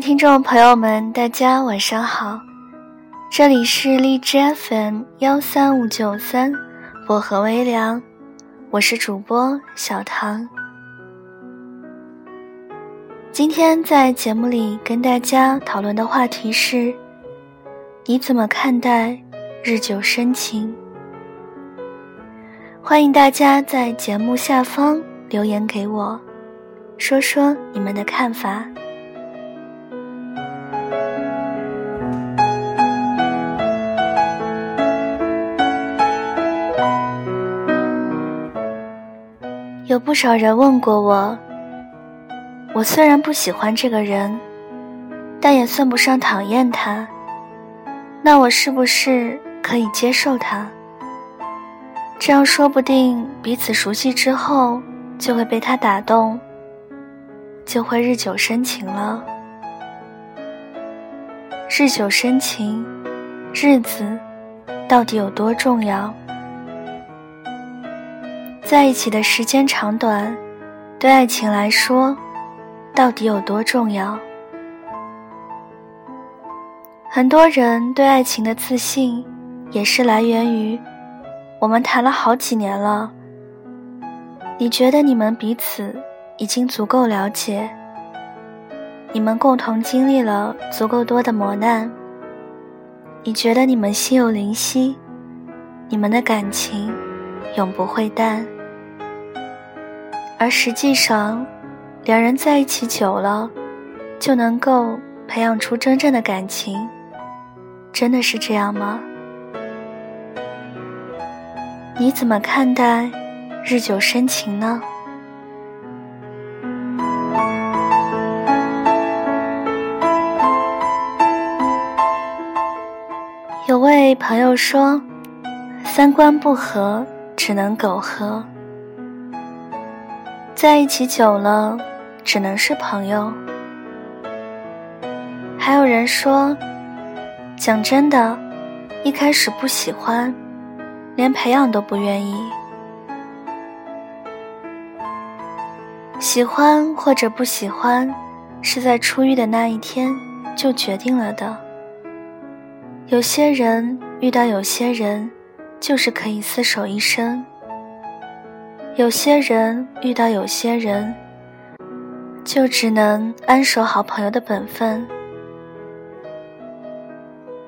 听众朋友们，大家晚上好，这里是荔枝 FM 幺三五九三薄荷微凉，我是主播小唐。今天在节目里跟大家讨论的话题是：你怎么看待日久生情？欢迎大家在节目下方留言给我，说说你们的看法。不少人问过我。我虽然不喜欢这个人，但也算不上讨厌他。那我是不是可以接受他？这样说不定彼此熟悉之后，就会被他打动，就会日久生情了。日久生情，日子到底有多重要？在一起的时间长短，对爱情来说。到底有多重要？很多人对爱情的自信，也是来源于我们谈了好几年了。你觉得你们彼此已经足够了解，你们共同经历了足够多的磨难。你觉得你们心有灵犀，你们的感情永不会淡，而实际上。两人在一起久了，就能够培养出真正的感情，真的是这样吗？你怎么看待日久生情呢？有位朋友说：“三观不合，只能苟合。”在一起久了。只能是朋友。还有人说，讲真的，一开始不喜欢，连培养都不愿意。喜欢或者不喜欢，是在初遇的那一天就决定了的。有些人遇到有些人，就是可以厮守一生；有些人遇到有些人。就只能安守好朋友的本分。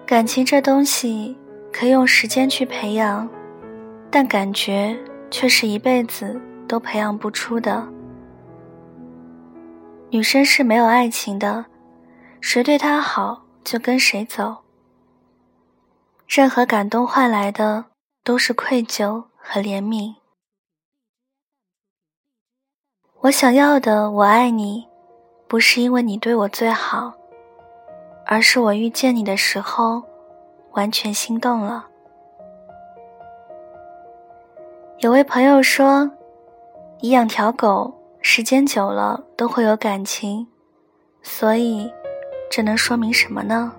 感情这东西可以用时间去培养，但感觉却是一辈子都培养不出的。女生是没有爱情的，谁对她好就跟谁走。任何感动换来的都是愧疚和怜悯。我想要的，我爱你，不是因为你对我最好，而是我遇见你的时候，完全心动了。有位朋友说，你养条狗，时间久了都会有感情，所以，这能说明什么呢？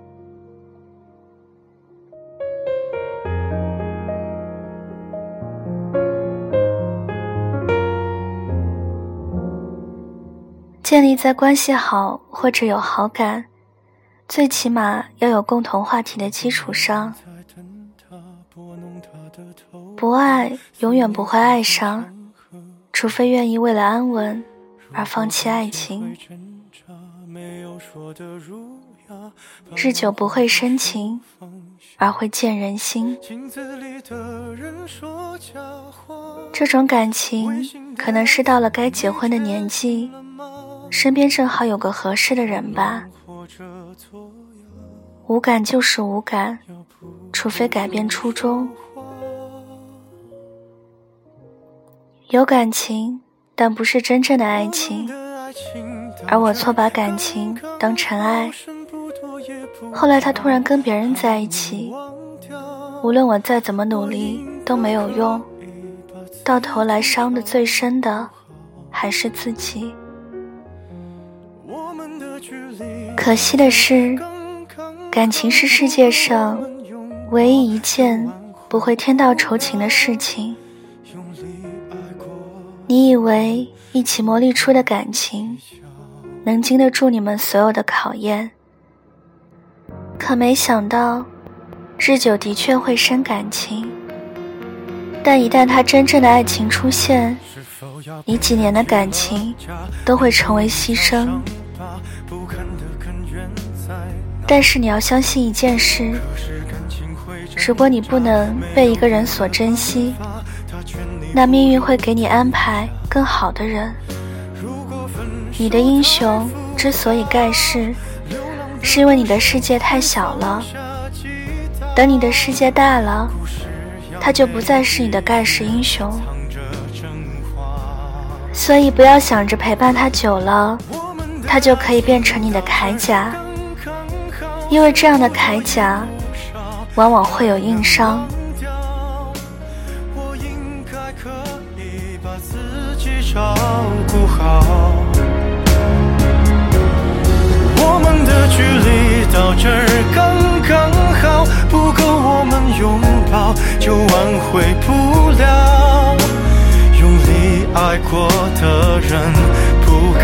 建立在关系好或者有好感，最起码要有共同话题的基础上。不爱永远不会爱上，除非愿意为了安稳而放弃爱情。日久不会生情，而会见人心。这种感情可能是到了该结婚的年纪。身边正好有个合适的人吧。无感就是无感，除非改变初衷。有感情，但不是真正的爱情。而我错把感情当成爱。后来他突然跟别人在一起，无论我再怎么努力都没有用，到头来伤的最深的还是自己。可惜的是，感情是世界上唯一一件不会天道酬勤的事情。你以为一起磨砺出的感情，能经得住你们所有的考验。可没想到，日久的确会生感情，但一旦他真正的爱情出现，你几年的感情都会成为牺牲。但是你要相信一件事：如果你不能被一个人所珍惜，那命运会给你安排更好的人。你的英雄之所以盖世，是因为你的世界太小了。等你的世界大了，他就不再是你的盖世英雄。所以不要想着陪伴他久了，它就可以变成你的铠甲，因为这样的铠甲往往会有硬伤。我们的距离到这儿刚刚好，不够我们拥抱就挽回不了。用力爱过的人不该